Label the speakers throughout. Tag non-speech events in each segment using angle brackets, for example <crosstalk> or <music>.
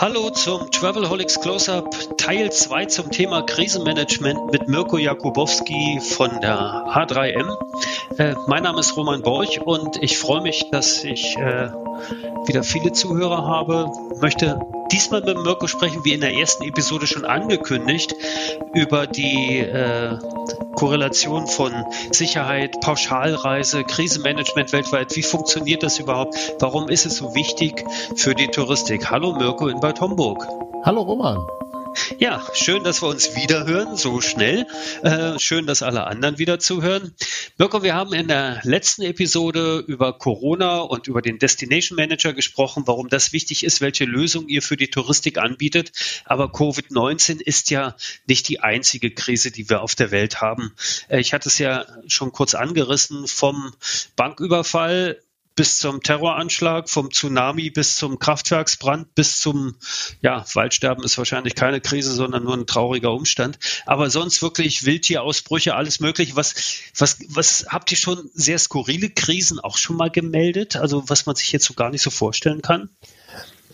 Speaker 1: Hallo zum Travelholics Close-Up Teil 2 zum Thema Krisenmanagement mit Mirko Jakubowski von der H3M. Äh, mein Name ist Roman Borch und ich freue mich, dass ich äh, wieder viele Zuhörer habe. Möchte diesmal mit Mirko sprechen, wie in der ersten Episode schon angekündigt, über die äh, Korrelation von Sicherheit, Pauschalreise, Krisenmanagement weltweit. Wie funktioniert das überhaupt? Warum ist es so wichtig für die Touristik? Hallo Mirko in Bad Homburg.
Speaker 2: Hallo Roman.
Speaker 1: Ja, schön, dass wir uns wieder hören, so schnell. Äh, schön, dass alle anderen wieder zuhören. Mirko, wir haben in der letzten Episode über Corona und über den Destination Manager gesprochen, warum das wichtig ist, welche Lösung ihr für die Touristik anbietet. Aber Covid-19 ist ja nicht die einzige Krise, die wir auf der Welt haben. Äh, ich hatte es ja schon kurz angerissen vom Banküberfall bis zum Terroranschlag, vom Tsunami bis zum Kraftwerksbrand, bis zum, ja, Waldsterben ist wahrscheinlich keine Krise, sondern nur ein trauriger Umstand. Aber sonst wirklich Wildtierausbrüche, alles mögliche. Was, was, was habt ihr schon sehr skurrile Krisen auch schon mal gemeldet? Also was man sich jetzt so gar nicht so vorstellen kann?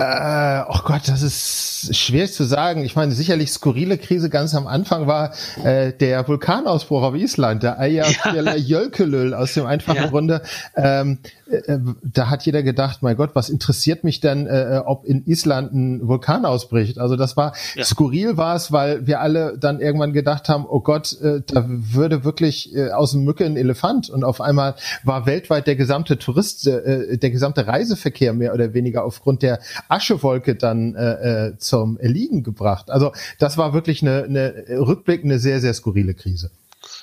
Speaker 2: Äh, oh Gott, das ist schwer zu sagen. Ich meine, sicherlich skurrile Krise ganz am Anfang war äh, der Vulkanausbruch auf Island, der Eyjafjallajökull ja. aus dem einfachen ja. Grunde. Ähm, äh, da hat jeder gedacht, mein Gott, was interessiert mich denn, äh, äh, ob in Island ein Vulkan ausbricht? Also das war ja. skurril war es, weil wir alle dann irgendwann gedacht haben, oh Gott, äh, da würde wirklich äh, aus dem Mücke ein Elefant und auf einmal war weltweit der gesamte Tourist, äh, der gesamte Reiseverkehr mehr oder weniger aufgrund der Aschewolke dann äh, äh zum Erliegen gebracht. Also das war wirklich eine, eine Rückblick, eine sehr, sehr skurrile Krise.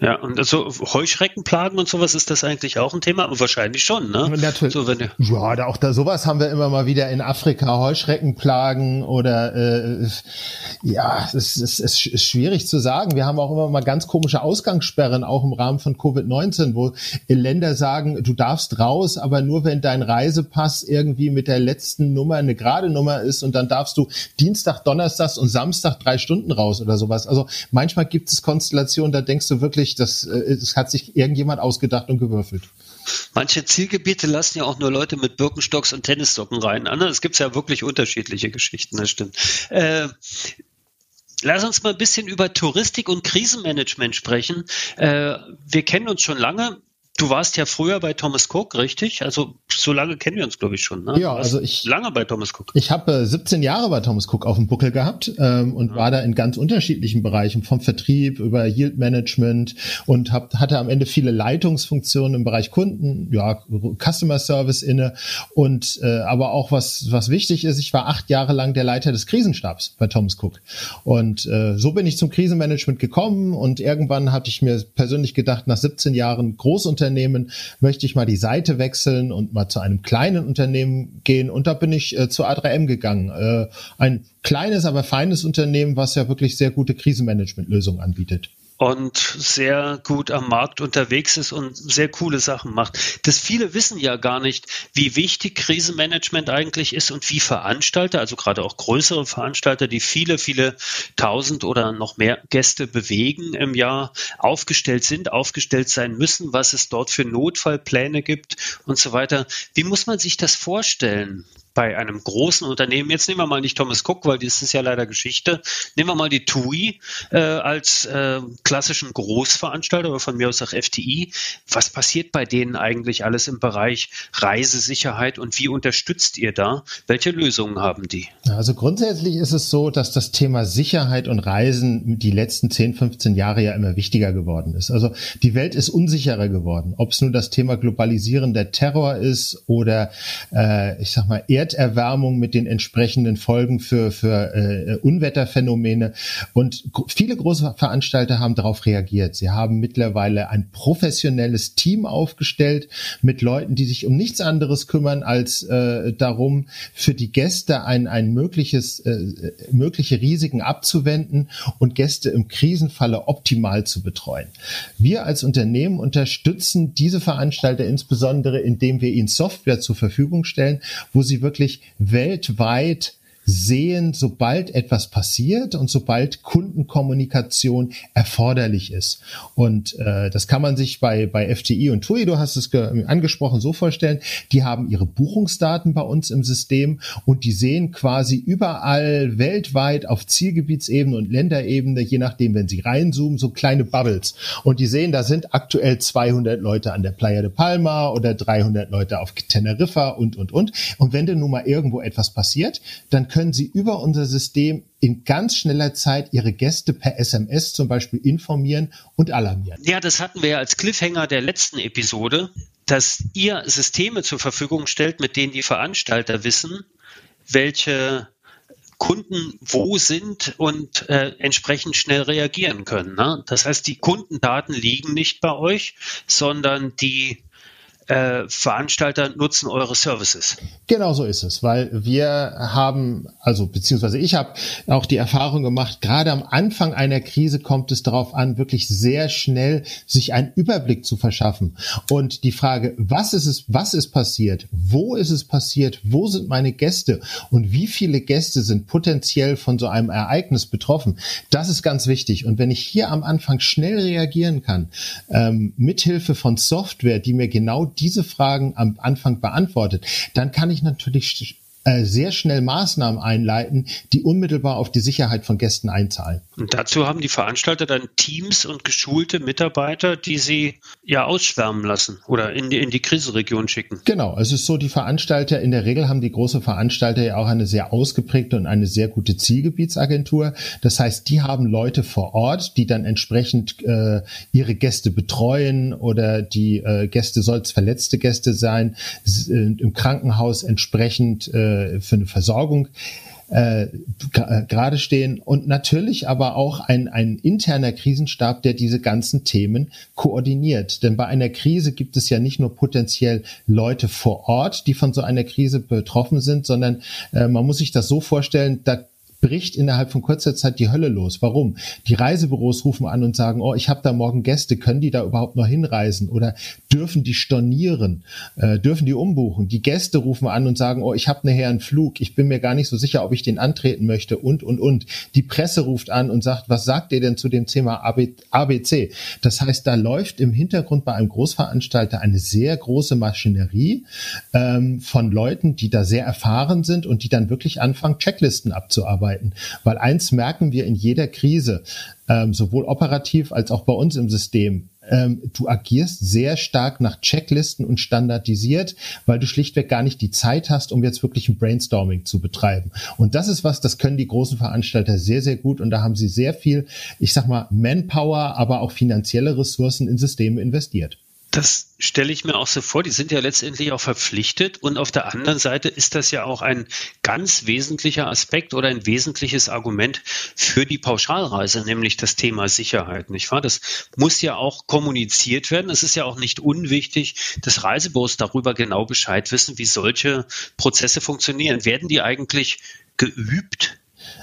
Speaker 1: Ja, und so Heuschreckenplagen und sowas ist das eigentlich auch ein Thema, wahrscheinlich schon, ne?
Speaker 2: Natürlich. So, wenn ja, da auch da sowas haben wir immer mal wieder in Afrika Heuschreckenplagen oder äh, ja, es ist, es ist schwierig zu sagen. Wir haben auch immer mal ganz komische Ausgangssperren, auch im Rahmen von Covid-19, wo Länder sagen, du darfst raus, aber nur wenn dein Reisepass irgendwie mit der letzten Nummer eine gerade Nummer ist und dann darfst du Dienstag, Donnerstag und Samstag drei Stunden raus oder sowas. Also manchmal gibt es Konstellationen, da denkst du wirklich, das, äh, das hat sich irgendjemand ausgedacht und gewürfelt.
Speaker 1: Manche Zielgebiete lassen ja auch nur Leute mit Birkenstocks und Tennissocken rein. Es gibt ja wirklich unterschiedliche Geschichten, das stimmt. Äh, Lass uns mal ein bisschen über Touristik und Krisenmanagement sprechen. Äh, wir kennen uns schon lange. Du warst ja früher bei Thomas Cook, richtig? Also so lange kennen wir uns, glaube ich, schon. Ne?
Speaker 2: Ja, also ich
Speaker 1: lange bei Thomas Cook.
Speaker 2: Ich habe äh, 17 Jahre bei Thomas Cook auf dem Buckel gehabt ähm, und ja. war da in ganz unterschiedlichen Bereichen, vom Vertrieb über Yield Management und hab, hatte am Ende viele Leitungsfunktionen im Bereich Kunden, ja, Customer Service inne und äh, aber auch was was wichtig ist, ich war acht Jahre lang der Leiter des Krisenstabs bei Thomas Cook und äh, so bin ich zum Krisenmanagement gekommen und irgendwann hatte ich mir persönlich gedacht, nach 17 Jahren Großunternehmen Unternehmen, möchte ich mal die Seite wechseln und mal zu einem kleinen Unternehmen gehen. Und da bin ich äh, zu A3M gegangen. Äh, ein kleines, aber feines Unternehmen, was ja wirklich sehr gute Krisenmanagementlösungen anbietet
Speaker 1: und sehr gut am Markt unterwegs ist und sehr coole Sachen macht. Das viele wissen ja gar nicht, wie wichtig Krisenmanagement eigentlich ist und wie Veranstalter, also gerade auch größere Veranstalter, die viele, viele tausend oder noch mehr Gäste bewegen im Jahr, aufgestellt sind, aufgestellt sein müssen, was es dort für Notfallpläne gibt und so weiter. Wie muss man sich das vorstellen? Bei einem großen Unternehmen, jetzt nehmen wir mal nicht Thomas Cook, weil das ist ja leider Geschichte, nehmen wir mal die TUI äh, als äh, klassischen Großveranstalter oder von mir aus auch FTI. Was passiert bei denen eigentlich alles im Bereich Reisesicherheit und wie unterstützt ihr da? Welche Lösungen haben die?
Speaker 2: Also grundsätzlich ist es so, dass das Thema Sicherheit und Reisen die letzten 10, 15 Jahre ja immer wichtiger geworden ist. Also die Welt ist unsicherer geworden. Ob es nun das Thema Globalisierender Terror ist oder äh, ich sag mal Erd Erderwärmung mit den entsprechenden Folgen für, für äh, Unwetterphänomene. Und viele große Veranstalter haben darauf reagiert. Sie haben mittlerweile ein professionelles Team aufgestellt mit Leuten, die sich um nichts anderes kümmern als äh, darum, für die Gäste ein, ein mögliches, äh, mögliche Risiken abzuwenden und Gäste im Krisenfalle optimal zu betreuen. Wir als Unternehmen unterstützen diese Veranstalter insbesondere, indem wir ihnen Software zur Verfügung stellen, wo sie wirklich weltweit sehen, sobald etwas passiert und sobald Kundenkommunikation erforderlich ist. Und äh, das kann man sich bei, bei FTI und TUI, du hast es angesprochen, so vorstellen, die haben ihre Buchungsdaten bei uns im System und die sehen quasi überall weltweit auf Zielgebietsebene und Länderebene, je nachdem, wenn sie reinzoomen, so kleine Bubbles. Und die sehen, da sind aktuell 200 Leute an der Playa de Palma oder 300 Leute auf Teneriffa und, und, und. Und wenn denn nun mal irgendwo etwas passiert, dann können Sie über unser System in ganz schneller Zeit Ihre Gäste per SMS zum Beispiel informieren und alarmieren.
Speaker 1: Ja, das hatten wir als Cliffhanger der letzten Episode, dass ihr Systeme zur Verfügung stellt, mit denen die Veranstalter wissen, welche Kunden wo sind und äh, entsprechend schnell reagieren können. Ne? Das heißt, die Kundendaten liegen nicht bei euch, sondern die äh, Veranstalter nutzen eure Services.
Speaker 2: Genau so ist es, weil wir haben, also beziehungsweise ich habe auch die Erfahrung gemacht, gerade am Anfang einer Krise kommt es darauf an, wirklich sehr schnell sich einen Überblick zu verschaffen. Und die Frage, was ist es, was ist passiert, wo ist es passiert, wo sind meine Gäste und wie viele Gäste sind potenziell von so einem Ereignis betroffen, das ist ganz wichtig. Und wenn ich hier am Anfang schnell reagieren kann, ähm, mithilfe von Software, die mir genau diese Fragen am Anfang beantwortet, dann kann ich natürlich äh, sehr schnell Maßnahmen einleiten, die unmittelbar auf die Sicherheit von Gästen einzahlen.
Speaker 1: Und dazu haben die Veranstalter dann Teams und geschulte Mitarbeiter, die sie ja ausschwärmen lassen oder in die, in die Krisenregion schicken.
Speaker 2: Genau, es ist so, die Veranstalter, in der Regel haben die große Veranstalter ja auch eine sehr ausgeprägte und eine sehr gute Zielgebietsagentur. Das heißt, die haben Leute vor Ort, die dann entsprechend äh, ihre Gäste betreuen oder die äh, Gäste soll es verletzte Gäste sein, äh, im Krankenhaus entsprechend äh, äh, für eine Versorgung äh, äh, gerade stehen und natürlich aber auch ein, ein interner Krisenstab, der diese ganzen Themen koordiniert. Denn bei einer Krise gibt es ja nicht nur potenziell Leute vor Ort, die von so einer Krise betroffen sind, sondern äh, man muss sich das so vorstellen, da bricht innerhalb von kurzer Zeit die Hölle los. Warum? Die Reisebüros rufen an und sagen, oh, ich habe da morgen Gäste, können die da überhaupt noch hinreisen? Oder dürfen die stornieren? Äh, dürfen die umbuchen? Die Gäste rufen an und sagen, oh, ich habe nachher einen Flug, ich bin mir gar nicht so sicher, ob ich den antreten möchte und, und, und. Die Presse ruft an und sagt, was sagt ihr denn zu dem Thema ABC? Das heißt, da läuft im Hintergrund bei einem Großveranstalter eine sehr große Maschinerie ähm, von Leuten, die da sehr erfahren sind und die dann wirklich anfangen, Checklisten abzuarbeiten arbeiten. Weil eins merken wir in jeder Krise, ähm, sowohl operativ als auch bei uns im System. Ähm, du agierst sehr stark nach Checklisten und standardisiert, weil du schlichtweg gar nicht die Zeit hast, um jetzt wirklich ein Brainstorming zu betreiben. Und das ist was, das können die großen Veranstalter sehr, sehr gut und da haben sie sehr viel, ich sag mal, Manpower, aber auch finanzielle Ressourcen in Systeme investiert.
Speaker 1: Das stelle ich mir auch so vor. Die sind ja letztendlich auch verpflichtet. Und auf der anderen Seite ist das ja auch ein ganz wesentlicher Aspekt oder ein wesentliches Argument für die Pauschalreise, nämlich das Thema Sicherheit, nicht wahr? Das muss ja auch kommuniziert werden. Es ist ja auch nicht unwichtig, dass Reisebüros darüber genau Bescheid wissen, wie solche Prozesse funktionieren. Werden die eigentlich geübt?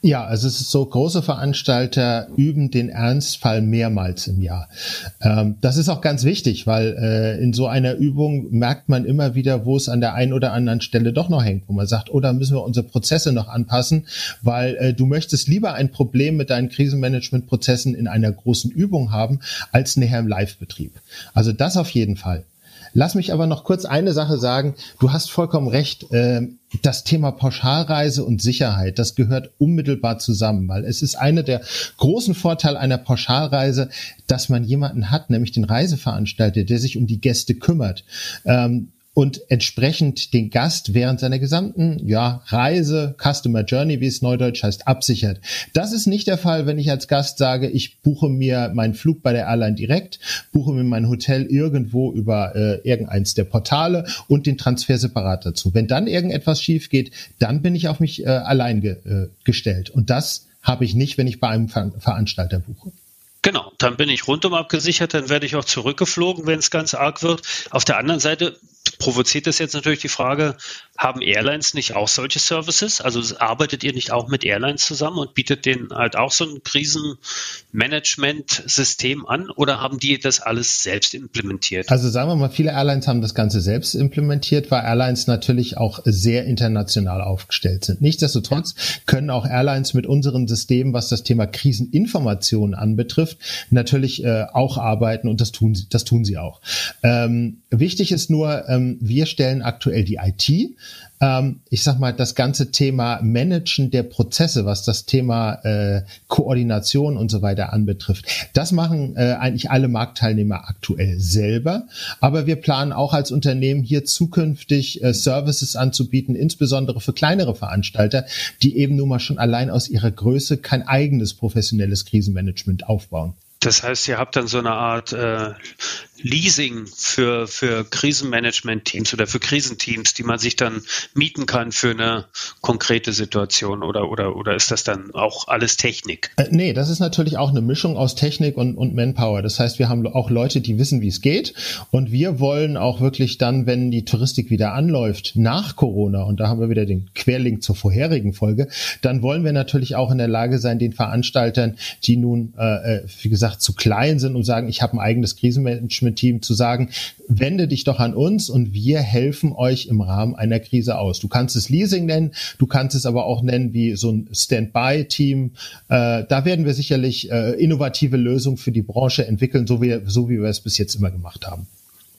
Speaker 2: Ja, also es ist so, große Veranstalter üben den Ernstfall mehrmals im Jahr. Ähm, das ist auch ganz wichtig, weil äh, in so einer Übung merkt man immer wieder, wo es an der einen oder anderen Stelle doch noch hängt, wo man sagt, oh, da müssen wir unsere Prozesse noch anpassen, weil äh, du möchtest lieber ein Problem mit deinen Krisenmanagementprozessen in einer großen Übung haben, als nachher im Live-Betrieb. Also das auf jeden Fall. Lass mich aber noch kurz eine Sache sagen. Du hast vollkommen recht. Äh, das Thema Pauschalreise und Sicherheit, das gehört unmittelbar zusammen, weil es ist einer der großen Vorteile einer Pauschalreise, dass man jemanden hat, nämlich den Reiseveranstalter, der sich um die Gäste kümmert. Ähm, und entsprechend den Gast während seiner gesamten ja, Reise, Customer Journey, wie es neudeutsch heißt, absichert. Das ist nicht der Fall, wenn ich als Gast sage, ich buche mir meinen Flug bei der Airline direkt, buche mir mein Hotel irgendwo über äh, irgendeins der Portale und den Transfer separat dazu. Wenn dann irgendetwas schief geht, dann bin ich auf mich äh, allein ge äh, gestellt. Und das habe ich nicht, wenn ich bei einem Ver Veranstalter buche.
Speaker 1: Genau, dann bin ich rundum abgesichert, dann werde ich auch zurückgeflogen, wenn es ganz arg wird. Auf der anderen Seite provoziert das jetzt natürlich die Frage, haben Airlines nicht auch solche Services? Also arbeitet ihr nicht auch mit Airlines zusammen und bietet denen halt auch so ein Krisenmanagement-System an oder haben die das alles selbst implementiert?
Speaker 2: Also sagen wir mal, viele Airlines haben das Ganze selbst implementiert, weil Airlines natürlich auch sehr international aufgestellt sind. Nichtsdestotrotz können auch Airlines mit unseren Systemen, was das Thema Kriseninformation anbetrifft, natürlich äh, auch arbeiten und das tun sie, das tun sie auch. Ähm, wichtig ist nur, ähm, wir stellen aktuell die IT ähm, ich sag mal, das ganze Thema Managen der Prozesse, was das Thema äh, Koordination und so weiter anbetrifft, das machen äh, eigentlich alle Marktteilnehmer aktuell selber. Aber wir planen auch als Unternehmen hier zukünftig äh, Services anzubieten, insbesondere für kleinere Veranstalter, die eben nun mal schon allein aus ihrer Größe kein eigenes professionelles Krisenmanagement aufbauen.
Speaker 1: Das heißt, ihr habt dann so eine Art äh, Leasing für, für Krisenmanagement-Teams oder für Krisenteams, die man sich dann mieten kann für eine konkrete Situation oder, oder, oder ist das dann auch alles Technik?
Speaker 2: Äh, nee, das ist natürlich auch eine Mischung aus Technik und, und Manpower. Das heißt, wir haben auch Leute, die wissen, wie es geht und wir wollen auch wirklich dann, wenn die Touristik wieder anläuft, nach Corona, und da haben wir wieder den Querlink zur vorherigen Folge, dann wollen wir natürlich auch in der Lage sein, den Veranstaltern, die nun, äh, äh wie gesagt, zu klein sind und sagen, ich habe ein eigenes Krisenmanagement Management-Team zu sagen, wende dich doch an uns und wir helfen euch im Rahmen einer Krise aus. Du kannst es Leasing nennen, du kannst es aber auch nennen wie so ein Standby-Team. Äh, da werden wir sicherlich äh, innovative Lösungen für die Branche entwickeln, so wie, so wie wir es bis jetzt immer gemacht haben.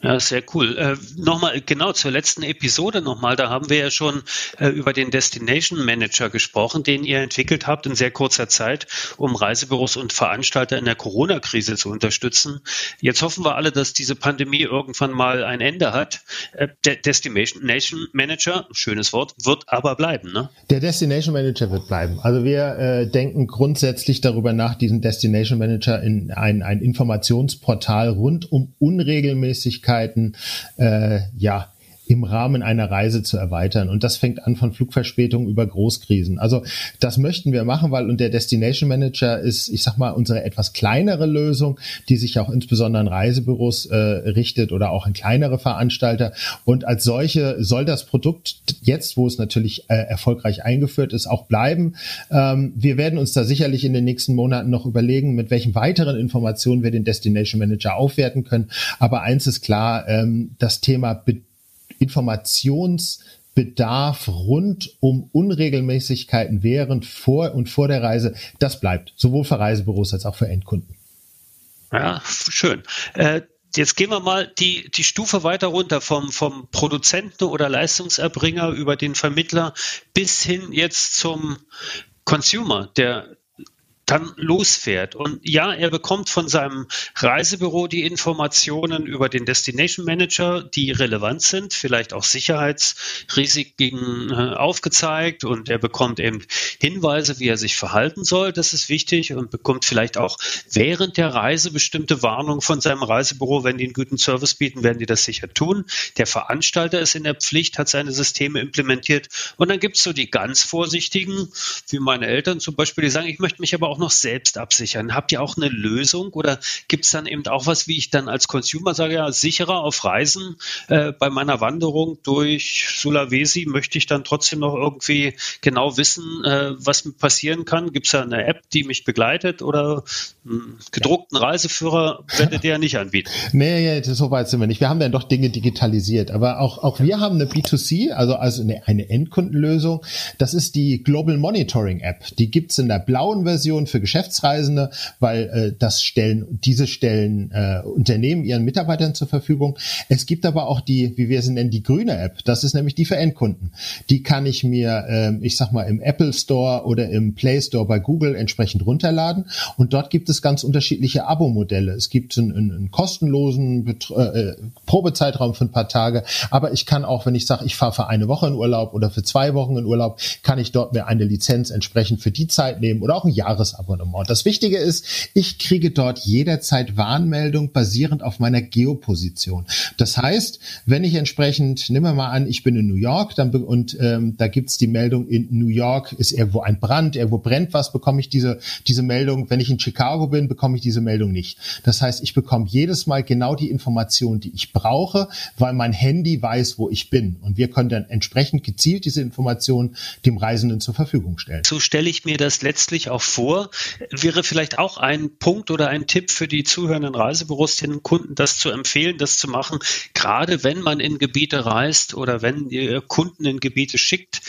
Speaker 1: Ja, sehr cool. Äh, nochmal, genau zur letzten Episode nochmal, da haben wir ja schon äh, über den Destination Manager gesprochen, den ihr entwickelt habt in sehr kurzer Zeit, um Reisebüros und Veranstalter in der Corona-Krise zu unterstützen. Jetzt hoffen wir alle, dass diese Pandemie irgendwann mal ein Ende hat. Äh, der Destination Manager, schönes Wort, wird aber bleiben, ne?
Speaker 2: Der Destination Manager wird bleiben. Also wir äh, denken grundsätzlich darüber nach, diesen Destination Manager in ein, ein Informationsportal rund um Unregelmäßigkeiten Möglichkeiten, äh, ja, im Rahmen einer Reise zu erweitern. Und das fängt an von Flugverspätungen über Großkrisen. Also das möchten wir machen, weil und der Destination Manager ist, ich sag mal, unsere etwas kleinere Lösung, die sich auch insbesondere an Reisebüros äh, richtet oder auch an kleinere Veranstalter. Und als solche soll das Produkt jetzt, wo es natürlich äh, erfolgreich eingeführt ist, auch bleiben. Ähm, wir werden uns da sicherlich in den nächsten Monaten noch überlegen, mit welchen weiteren Informationen wir den Destination Manager aufwerten können. Aber eins ist klar, ähm, das Thema Informationsbedarf rund um Unregelmäßigkeiten während, vor und vor der Reise, das bleibt, sowohl für Reisebüros als auch für Endkunden.
Speaker 1: Ja, schön. Äh Jetzt gehen wir mal die, die Stufe weiter runter vom, vom Produzenten oder Leistungserbringer über den Vermittler bis hin jetzt zum Consumer, der dann losfährt. Und ja, er bekommt von seinem Reisebüro die Informationen über den Destination Manager, die relevant sind, vielleicht auch Sicherheitsrisiken äh, aufgezeigt und er bekommt eben Hinweise, wie er sich verhalten soll. Das ist wichtig und bekommt vielleicht auch während der Reise bestimmte Warnungen von seinem Reisebüro. Wenn die einen guten Service bieten, werden die das sicher tun. Der Veranstalter ist in der Pflicht, hat seine Systeme implementiert. Und dann gibt es so die ganz Vorsichtigen, wie meine Eltern zum Beispiel, die sagen, ich möchte mich aber auch noch selbst absichern? Habt ihr auch eine Lösung oder gibt es dann eben auch was, wie ich dann als Consumer sage, ja, sicherer auf Reisen äh, bei meiner Wanderung durch Sulawesi möchte ich dann trotzdem noch irgendwie genau wissen, äh, was passieren kann? Gibt es da eine App, die mich begleitet oder einen gedruckten Reiseführer werdet ihr ja nicht anbieten? <laughs>
Speaker 2: Nee, so weit sind wir nicht. Wir haben ja doch Dinge digitalisiert, aber auch, auch wir haben eine B2C, also, also eine, eine Endkundenlösung. Das ist die Global Monitoring App. Die gibt es in der blauen Version für Geschäftsreisende, weil äh, das stellen, diese stellen äh, Unternehmen ihren Mitarbeitern zur Verfügung. Es gibt aber auch die, wie wir sie nennen, die grüne App. Das ist nämlich die für Endkunden. Die kann ich mir, äh, ich sag mal, im Apple Store oder im Play Store bei Google entsprechend runterladen. Und dort gibt es ganz unterschiedliche Abo-Modelle. Es gibt einen, einen kostenlosen Bet äh, Probezeitraum für ein paar Tage, aber ich kann auch, wenn ich sage, ich fahre für eine Woche in Urlaub oder für zwei Wochen in Urlaub, kann ich dort mir eine Lizenz entsprechend für die Zeit nehmen oder auch ein Jahresabonnement. Das Wichtige ist, ich kriege dort jederzeit Warnmeldung basierend auf meiner Geoposition. Das heißt, wenn ich entsprechend, nehmen wir mal an, ich bin in New York dann, und ähm, da gibt's die Meldung, in New York ist irgendwo ein Brand, irgendwo brennt was, bekomme ich diese, diese Meldung. Wenn ich in Chicago bin, bekomme ich diese Meldung nicht. Das heißt, ich bekomme jedes Mal genau die Information, die ich brauche, weil mein Handy weiß, wo ich bin. Und wir können dann entsprechend gezielt diese Informationen dem Reisenden zur Verfügung stellen.
Speaker 1: So stelle ich mir das letztlich auch vor. Wäre vielleicht auch ein Punkt oder ein Tipp für die zuhörenden Reisebüros, den Kunden das zu empfehlen, das zu machen, gerade wenn man in Gebiete reist oder wenn ihr Kunden in Gebiete schickt,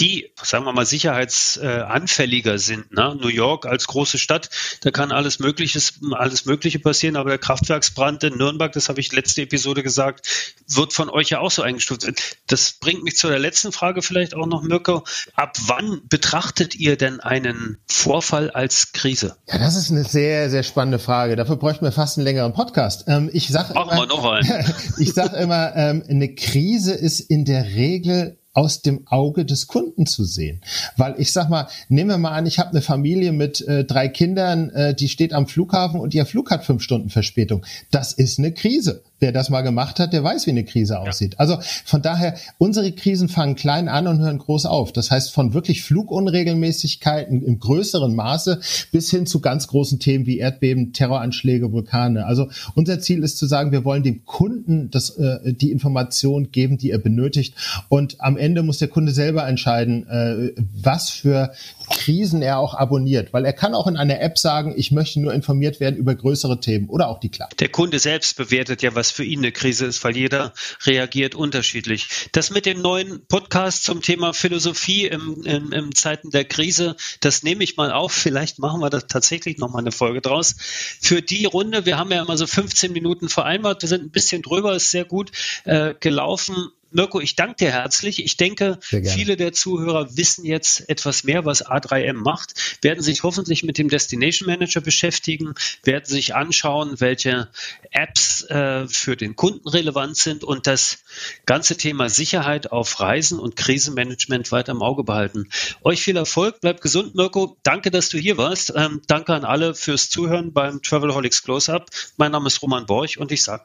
Speaker 1: die, sagen wir mal, sicherheitsanfälliger sind. Ne? New York als große Stadt, da kann alles Mögliches, alles Mögliche passieren, aber der Kraftwerksbrand in Nürnberg, das habe ich letzte Episode gesagt, wird von euch ja auch so eingestuft. Das bringt mich zu der letzten Frage vielleicht auch noch, Mirko. Ab wann betrachtet ihr denn einen Vorfall als Krise?
Speaker 2: Ja, das ist eine sehr, sehr spannende Frage. Dafür bräuchten wir fast einen längeren Podcast. Ähm, ich sage immer, <laughs> ich sage immer, ähm, eine Krise ist in der Regel aus dem Auge des Kunden zu sehen. Weil ich sag mal, nehmen wir mal an, ich habe eine Familie mit äh, drei Kindern, äh, die steht am Flughafen und ihr Flug hat fünf Stunden Verspätung. Das ist eine Krise. Wer das mal gemacht hat, der weiß, wie eine Krise aussieht. Ja. Also von daher, unsere Krisen fangen klein an und hören groß auf. Das heißt, von wirklich Flugunregelmäßigkeiten im größeren Maße bis hin zu ganz großen Themen wie Erdbeben, Terroranschläge, Vulkane. Also unser Ziel ist zu sagen, wir wollen dem Kunden das, äh, die Information geben, die er benötigt. Und am Ende muss der Kunde selber entscheiden, äh, was für Krisen er auch abonniert. Weil er kann auch in einer App sagen, ich möchte nur informiert werden über größere Themen oder auch die Klar.
Speaker 1: Der Kunde selbst bewertet ja, was was für ihn eine Krise ist, weil jeder reagiert unterschiedlich. Das mit dem neuen Podcast zum Thema Philosophie im, im, im Zeiten der Krise, das nehme ich mal auf. Vielleicht machen wir da tatsächlich nochmal eine Folge draus. Für die Runde, wir haben ja immer so 15 Minuten vereinbart, wir sind ein bisschen drüber, ist sehr gut äh, gelaufen. Mirko, ich danke dir herzlich. Ich denke, viele der Zuhörer wissen jetzt etwas mehr, was A3M macht, werden sich hoffentlich mit dem Destination Manager beschäftigen, werden sich anschauen, welche Apps äh, für den Kunden relevant sind und das ganze Thema Sicherheit auf Reisen und Krisenmanagement weiter im Auge behalten. Euch viel Erfolg, bleibt gesund, Mirko. Danke, dass du hier warst. Ähm, danke an alle fürs Zuhören beim Travelholics Close-Up. Mein Name ist Roman Borch und ich sage